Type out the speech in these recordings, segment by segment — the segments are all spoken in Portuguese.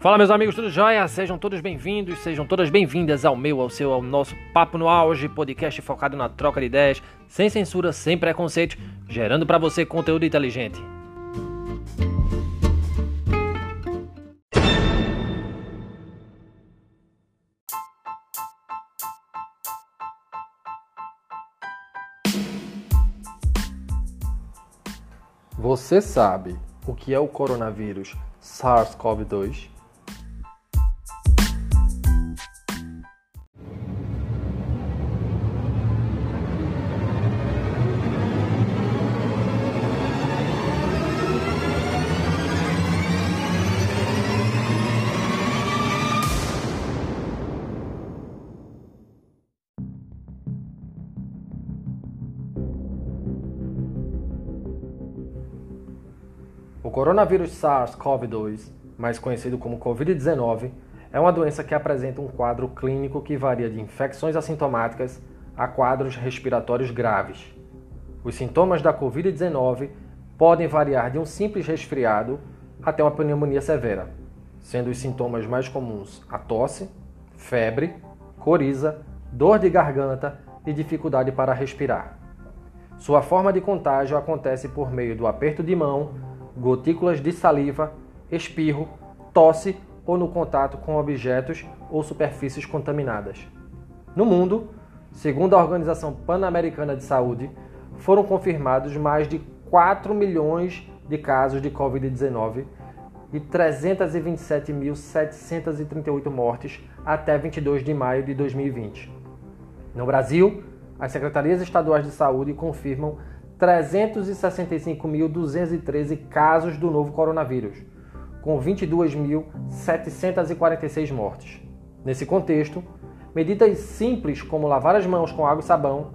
Fala meus amigos, tudo jóia? Sejam todos bem-vindos, sejam todas bem-vindas ao meu, ao seu, ao nosso Papo no Auge, podcast focado na troca de ideias, sem censura, sem preconceito, gerando para você conteúdo inteligente. Você sabe o que é o coronavírus SARS-CoV-2? Coronavírus SARS-CoV-2, mais conhecido como Covid-19, é uma doença que apresenta um quadro clínico que varia de infecções assintomáticas a quadros respiratórios graves. Os sintomas da Covid-19 podem variar de um simples resfriado até uma pneumonia severa, sendo os sintomas mais comuns a tosse, febre, coriza, dor de garganta e dificuldade para respirar. Sua forma de contágio acontece por meio do aperto de mão gotículas de saliva, espirro, tosse ou no contato com objetos ou superfícies contaminadas. No mundo, segundo a Organização Pan-Americana de Saúde, foram confirmados mais de 4 milhões de casos de Covid-19 e 327.738 mortes até 22 de maio de 2020. No Brasil, as secretarias estaduais de saúde confirmam 365.213 casos do novo coronavírus, com 22.746 mortes. Nesse contexto, medidas simples como lavar as mãos com água e sabão,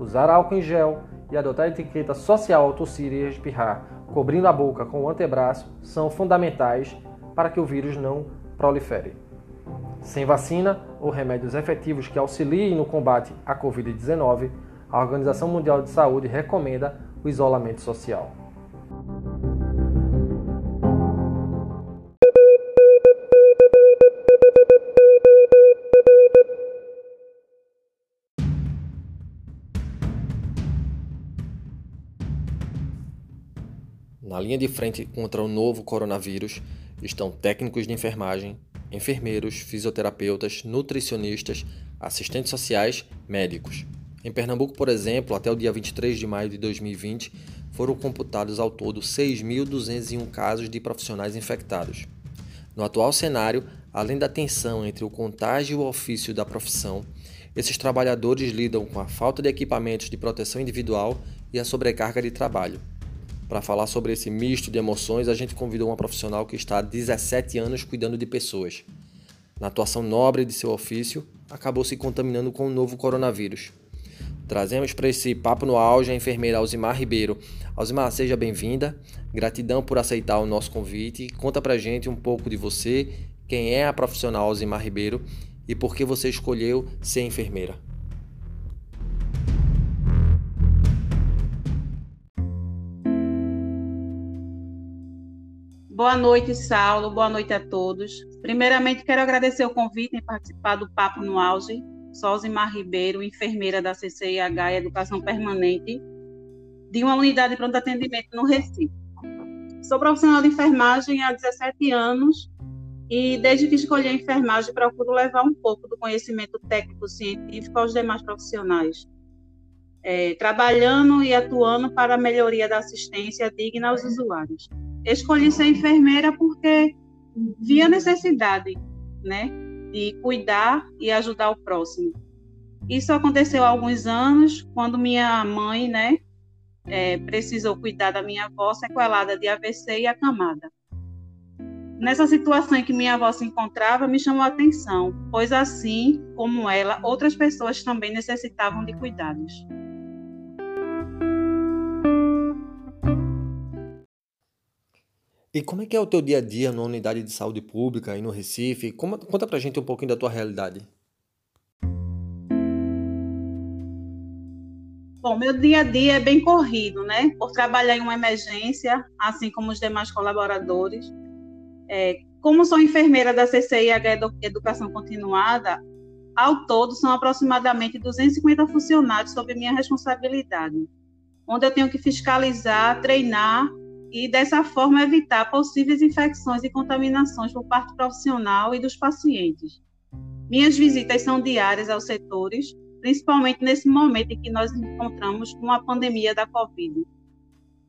usar álcool em gel e adotar a etiqueta social ao tossir e espirrar, cobrindo a boca com o antebraço, são fundamentais para que o vírus não prolifere. Sem vacina ou remédios efetivos que auxiliem no combate à Covid-19, a Organização Mundial de Saúde recomenda o isolamento social. Na linha de frente contra o novo coronavírus estão técnicos de enfermagem, enfermeiros, fisioterapeutas, nutricionistas, assistentes sociais, médicos. Em Pernambuco, por exemplo, até o dia 23 de maio de 2020, foram computados ao todo 6.201 casos de profissionais infectados. No atual cenário, além da tensão entre o contágio e o ofício da profissão, esses trabalhadores lidam com a falta de equipamentos de proteção individual e a sobrecarga de trabalho. Para falar sobre esse misto de emoções, a gente convidou uma profissional que está há 17 anos cuidando de pessoas. Na atuação nobre de seu ofício, acabou se contaminando com o novo coronavírus. Trazemos para esse papo no auge a enfermeira Alzimar Ribeiro. Alzimar, seja bem-vinda. Gratidão por aceitar o nosso convite. Conta pra gente um pouco de você, quem é a profissional Alzimar Ribeiro e por que você escolheu ser enfermeira. Boa noite, Saulo. Boa noite a todos. Primeiramente, quero agradecer o convite em participar do Papo no Auge Sozimar Ribeiro, enfermeira da CCIH Educação Permanente, de uma unidade de pronto atendimento no Recife. Sou profissional de enfermagem há 17 anos e desde que escolhi a enfermagem procuro levar um pouco do conhecimento técnico-científico aos demais profissionais, é, trabalhando e atuando para a melhoria da assistência digna aos usuários. Escolhi ser enfermeira porque via necessidade, né, de cuidar e ajudar o próximo. Isso aconteceu há alguns anos, quando minha mãe, né, é, precisou cuidar da minha avó sequelada de AVC e acamada. Nessa situação em que minha avó se encontrava, me chamou a atenção, pois assim como ela, outras pessoas também necessitavam de cuidados. E como é que é o teu dia a dia na unidade de saúde pública aí no Recife? Como, conta pra gente um pouquinho da tua realidade. Bom, meu dia a dia é bem corrido, né? Por trabalhar em uma emergência, assim como os demais colaboradores. É, Como sou enfermeira da CCIH Educação Continuada, ao todo são aproximadamente 250 funcionários sob minha responsabilidade, onde eu tenho que fiscalizar, treinar e dessa forma evitar possíveis infecções e contaminações por parte profissional e dos pacientes. Minhas visitas são diárias aos setores, principalmente nesse momento em que nós encontramos com a pandemia da Covid.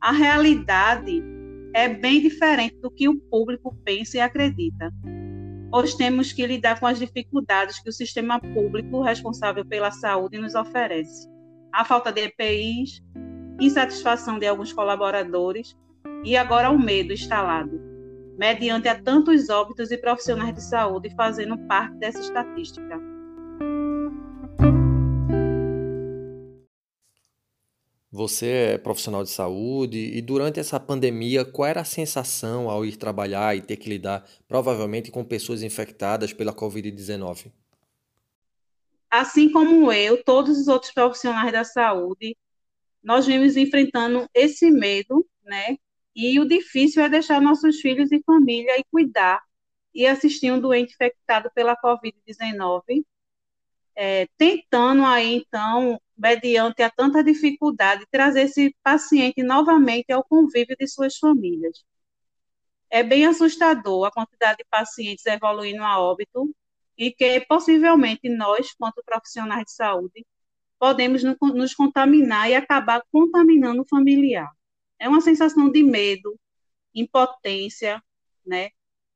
A realidade é bem diferente do que o público pensa e acredita. Hoje temos que lidar com as dificuldades que o sistema público responsável pela saúde nos oferece. A falta de EPIs, insatisfação de alguns colaboradores e agora o medo instalado, mediante a tantos óbitos e profissionais de saúde fazendo parte dessa estatística. Você é profissional de saúde e durante essa pandemia, qual era a sensação ao ir trabalhar e ter que lidar provavelmente com pessoas infectadas pela Covid-19? Assim como eu, todos os outros profissionais da saúde, nós vimos enfrentando esse medo, né? E o difícil é deixar nossos filhos e família e cuidar e assistir um doente infectado pela Covid-19, é, tentando aí, então, mediante a tanta dificuldade, trazer esse paciente novamente ao convívio de suas famílias. É bem assustador a quantidade de pacientes evoluindo a óbito e que possivelmente nós, quanto profissionais de saúde, podemos nos contaminar e acabar contaminando o familiar. É uma sensação de medo, impotência, né,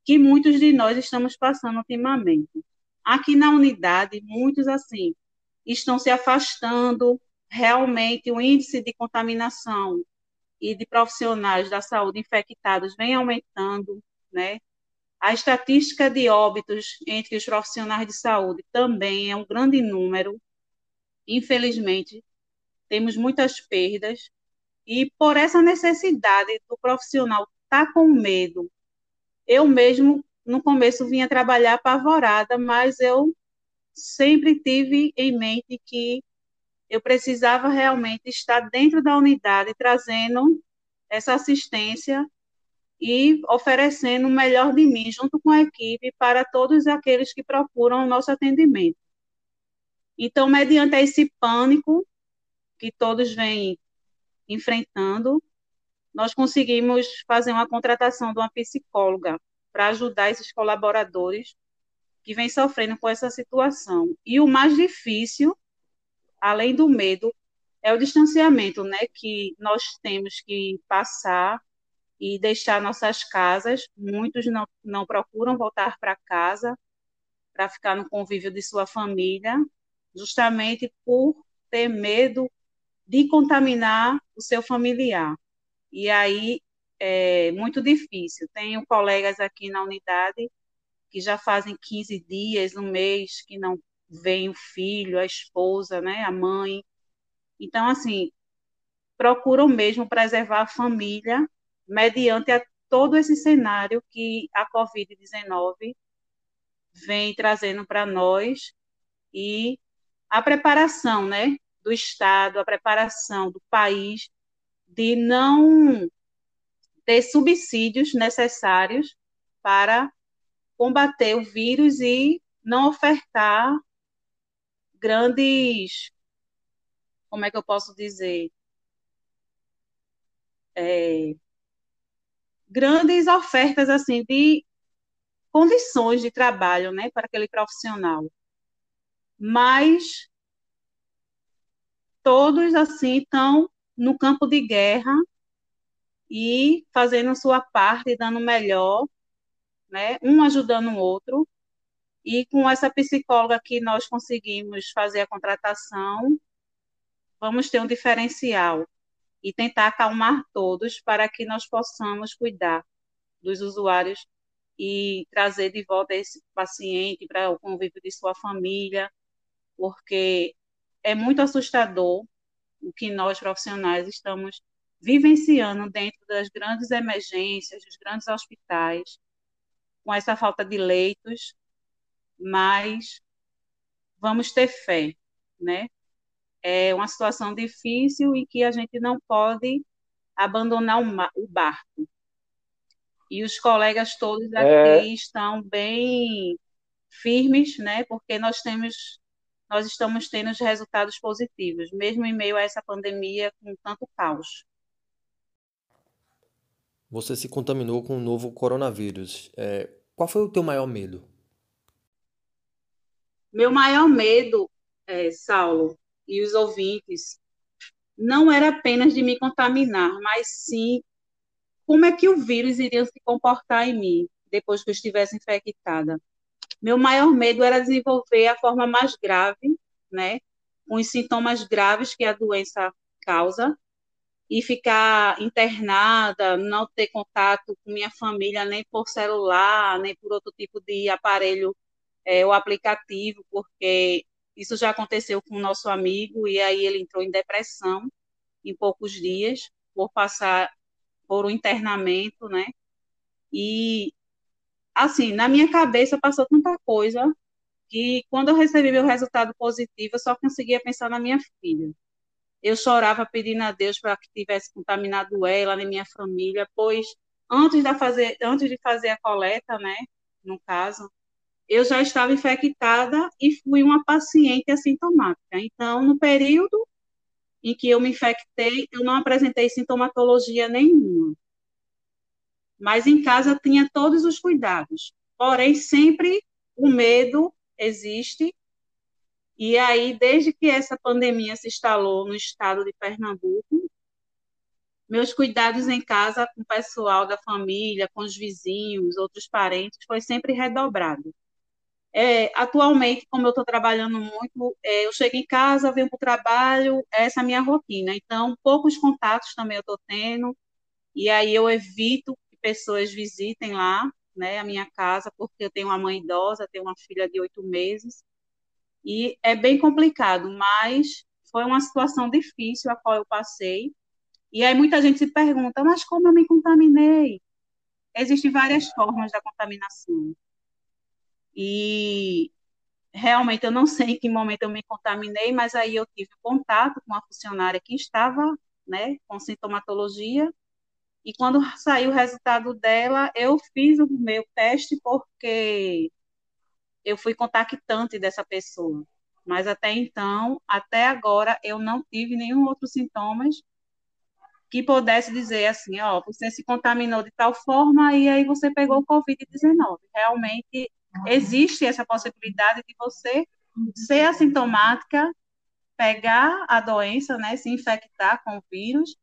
que muitos de nós estamos passando ultimamente. Aqui na unidade, muitos assim, estão se afastando, realmente o índice de contaminação e de profissionais da saúde infectados vem aumentando, né? A estatística de óbitos entre os profissionais de saúde também é um grande número. Infelizmente, temos muitas perdas e por essa necessidade do profissional estar tá com medo, eu mesmo no começo vinha trabalhar apavorada, mas eu sempre tive em mente que eu precisava realmente estar dentro da unidade, trazendo essa assistência e oferecendo o melhor de mim, junto com a equipe, para todos aqueles que procuram o nosso atendimento. Então, mediante esse pânico que todos vêm enfrentando, nós conseguimos fazer uma contratação de uma psicóloga para ajudar esses colaboradores que vem sofrendo com essa situação. E o mais difícil, além do medo, é o distanciamento, né, que nós temos que passar e deixar nossas casas. Muitos não, não procuram voltar para casa para ficar no convívio de sua família, justamente por ter medo de contaminar o seu familiar. E aí é muito difícil. Tenho colegas aqui na unidade que já fazem 15 dias, um mês, que não vem o filho, a esposa, né, a mãe. Então, assim, procuram mesmo preservar a família mediante a todo esse cenário que a Covid-19 vem trazendo para nós e a preparação, né, do Estado, a preparação do país de não ter subsídios necessários para combater o vírus e não ofertar grandes, como é que eu posso dizer, é, grandes ofertas assim de condições de trabalho, né, para aquele profissional. Mas todos assim estão no campo de guerra e fazendo sua parte, dando melhor né? Um ajudando o outro. E com essa psicóloga que nós conseguimos fazer a contratação, vamos ter um diferencial e tentar acalmar todos para que nós possamos cuidar dos usuários e trazer de volta esse paciente para o convívio de sua família, porque é muito assustador o que nós profissionais estamos vivenciando dentro das grandes emergências, dos grandes hospitais, com essa falta de leitos, mas vamos ter fé, né? É uma situação difícil e que a gente não pode abandonar o barco. E os colegas todos aqui é... estão bem firmes, né? Porque nós temos nós estamos tendo os resultados positivos, mesmo em meio a essa pandemia com tanto caos. Você se contaminou com o novo coronavírus. É, qual foi o teu maior medo? Meu maior medo, é, Saulo e os ouvintes, não era apenas de me contaminar, mas sim como é que o vírus iria se comportar em mim depois que eu estivesse infectada. Meu maior medo era desenvolver a forma mais grave, né, com os sintomas graves que a doença causa, e ficar internada, não ter contato com minha família nem por celular, nem por outro tipo de aparelho é, o aplicativo, porque isso já aconteceu com o nosso amigo e aí ele entrou em depressão em poucos dias por passar por um internamento, né? E assim, na minha cabeça passou tanta coisa que quando eu recebi meu resultado positivo, eu só conseguia pensar na minha filha. Eu chorava pedindo a Deus para que tivesse contaminado ela, nem minha família, pois antes de fazer, antes de fazer a coleta, né, no caso, eu já estava infectada e fui uma paciente assintomática. Então, no período em que eu me infectei, eu não apresentei sintomatologia nenhuma. Mas em casa tinha todos os cuidados. Porém, sempre o medo existe. E aí, desde que essa pandemia se instalou no estado de Pernambuco, meus cuidados em casa com o pessoal da família, com os vizinhos, outros parentes, foi sempre redobrado. É, atualmente, como eu estou trabalhando muito, é, eu chego em casa, venho para o trabalho, essa é a minha rotina. Então, poucos contatos também eu estou tendo, e aí eu evito pessoas visitem lá, né, a minha casa, porque eu tenho uma mãe idosa, tenho uma filha de oito meses, e é bem complicado, mas foi uma situação difícil a qual eu passei. E aí muita gente se pergunta, mas como eu me contaminei? Existem várias formas da contaminação. E realmente eu não sei em que momento eu me contaminei, mas aí eu tive contato com uma funcionária que estava né, com sintomatologia, e quando saiu o resultado dela, eu fiz o meu teste porque eu fui contactante dessa pessoa. Mas até então, até agora, eu não tive nenhum outro sintomas que pudesse dizer assim, ó, você se contaminou de tal forma e aí você pegou o Covid-19. Realmente existe essa possibilidade de você ser assintomática, pegar a doença, né, se infectar com o vírus,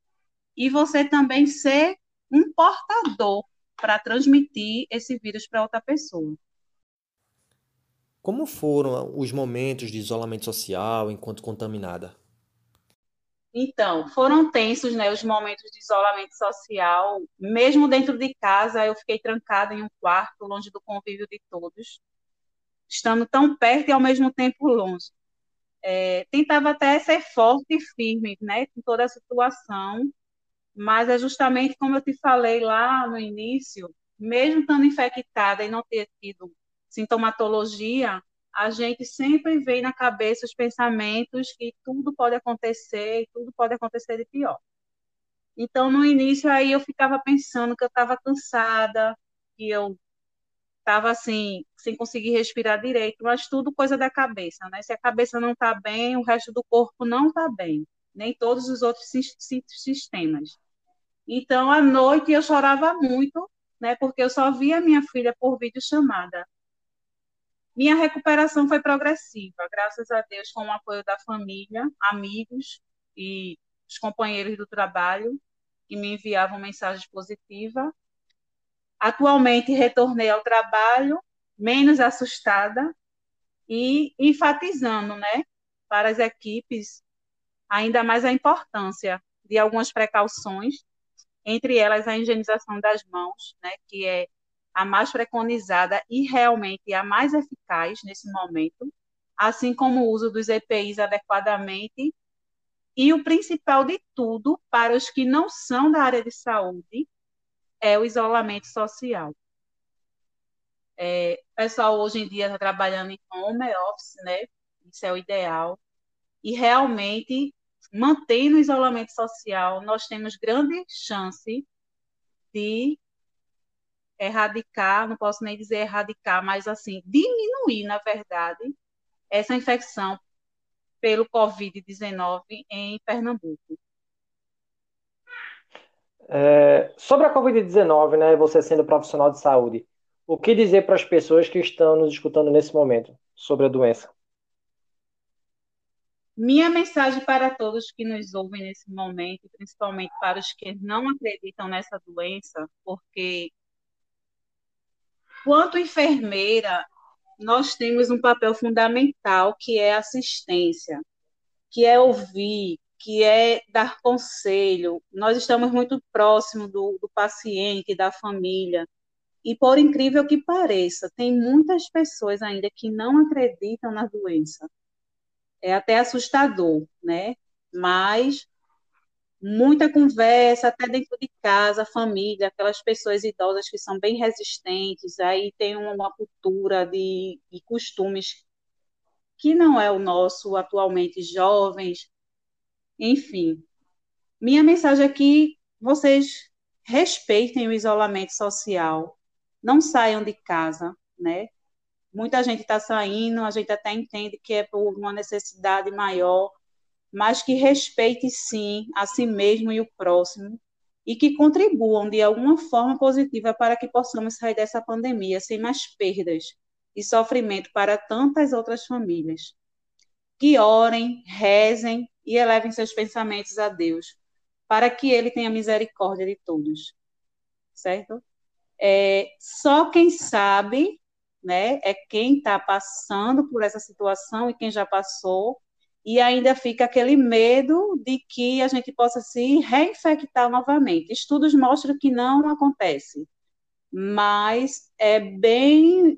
e você também ser um portador para transmitir esse vírus para outra pessoa. Como foram os momentos de isolamento social enquanto contaminada? Então, foram tensos, né, os momentos de isolamento social. Mesmo dentro de casa, eu fiquei trancada em um quarto, longe do convívio de todos, estando tão perto e ao mesmo tempo longe. É, tentava até ser forte e firme, né, com toda a situação, mas é justamente como eu te falei lá no início, mesmo estando infectada e não ter tido sintomatologia, a gente sempre vem na cabeça os pensamentos que tudo pode acontecer e tudo pode acontecer de pior. Então, no início, aí eu ficava pensando que eu estava cansada, que eu estava assim, sem conseguir respirar direito, mas tudo coisa da cabeça, né? Se a cabeça não está bem, o resto do corpo não está bem, nem todos os outros sistemas. Então, à noite eu chorava muito, né? Porque eu só via minha filha por videochamada. Minha recuperação foi progressiva, graças a Deus, com o apoio da família, amigos e os companheiros do trabalho que me enviavam mensagens positivas. Atualmente retornei ao trabalho menos assustada e enfatizando, né, para as equipes ainda mais a importância de algumas precauções, entre elas a higienização das mãos, né, que é a mais preconizada e realmente a mais eficaz nesse momento, assim como o uso dos EPIs adequadamente. E o principal de tudo, para os que não são da área de saúde, é o isolamento social. É, o pessoal hoje em dia está trabalhando em home office, né? Isso é o ideal. E realmente, mantendo o isolamento social, nós temos grande chance de erradicar, não posso nem dizer erradicar, mas assim, diminuir, na verdade, essa infecção pelo Covid-19 em Pernambuco. É, sobre a Covid-19, né, você sendo profissional de saúde, o que dizer para as pessoas que estão nos escutando nesse momento sobre a doença? Minha mensagem para todos que nos ouvem nesse momento, principalmente para os que não acreditam nessa doença, porque quanto enfermeira, nós temos um papel fundamental que é assistência, que é ouvir, que é dar conselho. Nós estamos muito próximos do, do paciente, da família. E por incrível que pareça, tem muitas pessoas ainda que não acreditam na doença. É até assustador, né? Mas muita conversa, até dentro de casa, família, aquelas pessoas idosas que são bem resistentes, aí tem uma cultura de, de costumes que não é o nosso atualmente, jovens, enfim. Minha mensagem aqui, vocês respeitem o isolamento social, não saiam de casa, né? Muita gente está saindo, a gente até entende que é por uma necessidade maior, mas que respeite sim a si mesmo e o próximo e que contribuam de alguma forma positiva para que possamos sair dessa pandemia sem mais perdas e sofrimento para tantas outras famílias. Que orem, rezem e elevem seus pensamentos a Deus, para que Ele tenha misericórdia de todos. Certo? É, só quem sabe, né, é quem está passando por essa situação e quem já passou, e ainda fica aquele medo de que a gente possa se reinfectar novamente. Estudos mostram que não acontece, mas é bem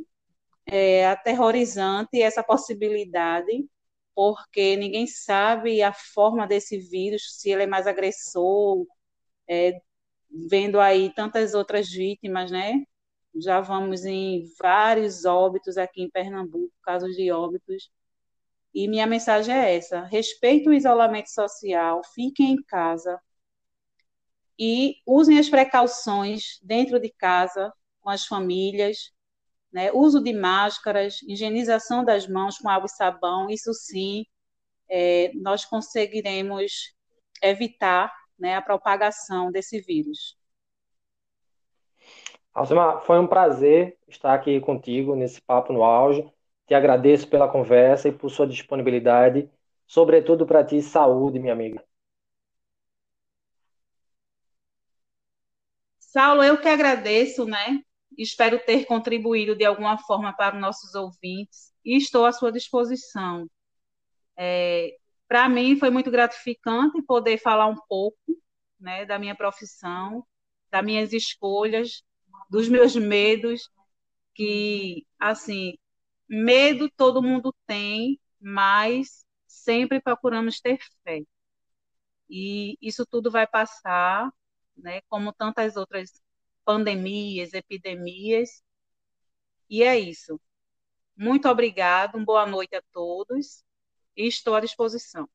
é, aterrorizante essa possibilidade, porque ninguém sabe a forma desse vírus, se ele é mais agressor, é, vendo aí tantas outras vítimas, né? Já vamos em vários óbitos aqui em Pernambuco, casos de óbitos. E minha mensagem é essa: respeite o isolamento social, fiquem em casa e usem as precauções dentro de casa, com as famílias, né? uso de máscaras, higienização das mãos com água e sabão, isso sim, é, nós conseguiremos evitar né, a propagação desse vírus. Alcimar, foi um prazer estar aqui contigo nesse papo no auge. Te agradeço pela conversa e por sua disponibilidade, sobretudo para ti, saúde, minha amiga. Saulo, eu que agradeço, né? Espero ter contribuído de alguma forma para os nossos ouvintes e estou à sua disposição. É, para mim foi muito gratificante poder falar um pouco né, da minha profissão, das minhas escolhas, dos meus medos, que, assim, medo todo mundo tem, mas sempre procuramos ter fé. E isso tudo vai passar, né, como tantas outras pandemias, epidemias. E é isso. Muito obrigado, boa noite a todos e estou à disposição.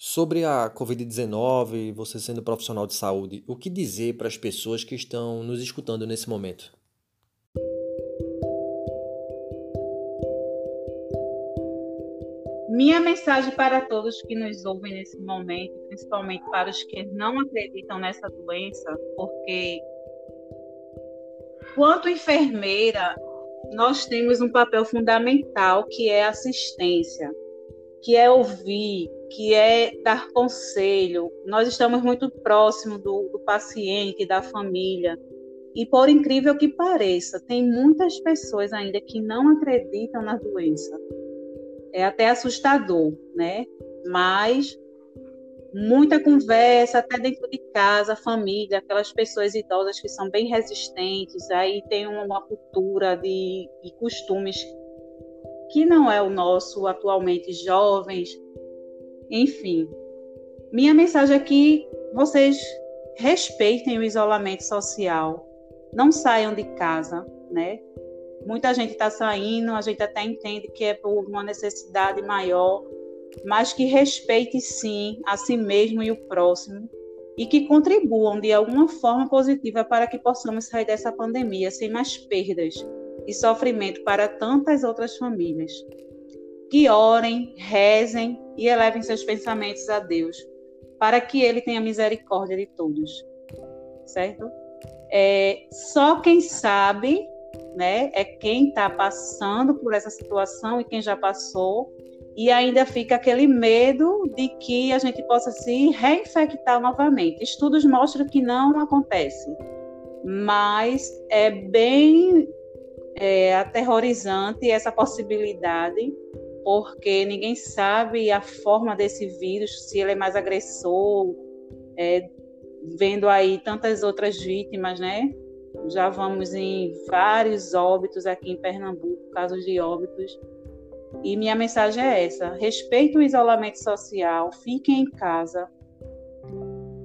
Sobre a Covid-19, você sendo profissional de saúde, o que dizer para as pessoas que estão nos escutando nesse momento? Minha mensagem para todos que nos ouvem nesse momento, principalmente para os que não acreditam nessa doença, porque quanto enfermeira, nós temos um papel fundamental que é assistência, que é ouvir, que é dar conselho. Nós estamos muito próximos do, do paciente, da família. E por incrível que pareça, tem muitas pessoas ainda que não acreditam na doença. É até assustador, né? Mas muita conversa, até dentro de casa, família, aquelas pessoas idosas que são bem resistentes, aí tem uma cultura de, de costumes que não é o nosso atualmente, jovens, enfim. Minha mensagem aqui, vocês respeitem o isolamento social, não saiam de casa, né? Muita gente está saindo, a gente até entende que é por uma necessidade maior, mas que respeite sim a si mesmo e o próximo e que contribuam de alguma forma positiva para que possamos sair dessa pandemia sem mais perdas e sofrimento para tantas outras famílias. Que orem, rezem e elevem seus pensamentos a Deus, para que Ele tenha misericórdia de todos. Certo? É, só quem sabe, né, é quem está passando por essa situação e quem já passou, e ainda fica aquele medo de que a gente possa se reinfectar novamente. Estudos mostram que não acontece, mas é bem é, aterrorizante essa possibilidade, porque ninguém sabe a forma desse vírus, se ele é mais agressor, é, vendo aí tantas outras vítimas, né? Já vamos em vários óbitos aqui em Pernambuco, casos de óbitos. E minha mensagem é essa: respeite o isolamento social, fiquem em casa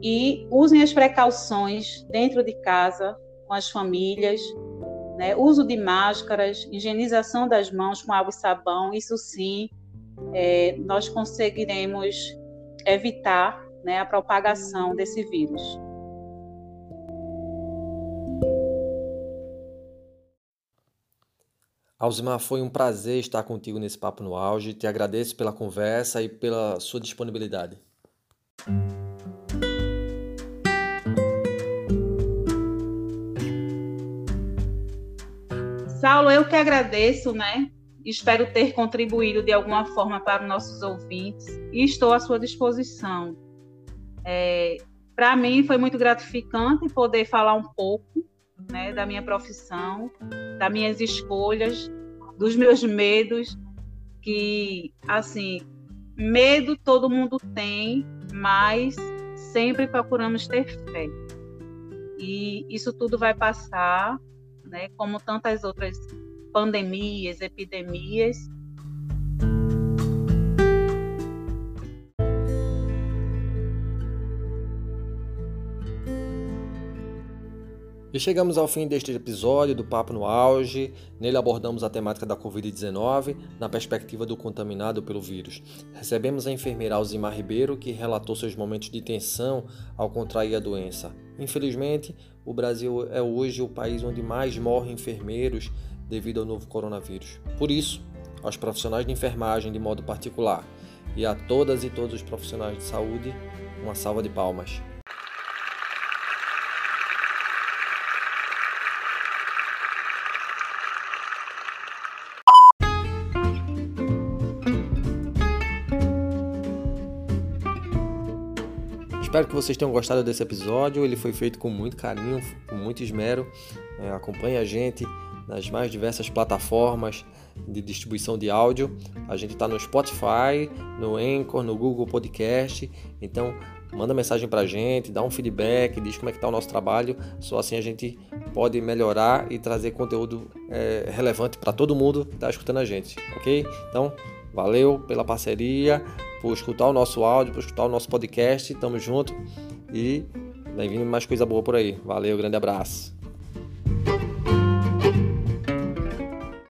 e usem as precauções dentro de casa com as famílias, né? uso de máscaras, higienização das mãos com água e sabão. Isso sim, é, nós conseguiremos evitar né, a propagação desse vírus. Alzimar, foi um prazer estar contigo nesse Papo no Auge. Te agradeço pela conversa e pela sua disponibilidade. Saulo, eu que agradeço, né? Espero ter contribuído de alguma forma para nossos ouvintes e estou à sua disposição. É, para mim foi muito gratificante poder falar um pouco né, da minha profissão, das minhas escolhas, dos meus medos, que assim, medo todo mundo tem, mas sempre procuramos ter fé. E isso tudo vai passar, né, como tantas outras pandemias, epidemias, E chegamos ao fim deste episódio do Papo no Auge. Nele abordamos a temática da Covid-19 na perspectiva do contaminado pelo vírus. Recebemos a enfermeira Alzimar Ribeiro, que relatou seus momentos de tensão ao contrair a doença. Infelizmente, o Brasil é hoje o país onde mais morrem enfermeiros devido ao novo coronavírus. Por isso, aos profissionais de enfermagem de modo particular e a todas e todos os profissionais de saúde, uma salva de palmas. Espero que vocês tenham gostado desse episódio. Ele foi feito com muito carinho, com muito esmero. É, acompanhe a gente nas mais diversas plataformas de distribuição de áudio. A gente está no Spotify, no Anchor, no Google Podcast. Então, manda mensagem para a gente, dá um feedback, diz como é que está o nosso trabalho. Só assim a gente pode melhorar e trazer conteúdo é, relevante para todo mundo que está escutando a gente, ok? Então, valeu pela parceria por escutar o nosso áudio, por escutar o nosso podcast. Tamo junto e vem vindo mais coisa boa por aí. Valeu, grande abraço.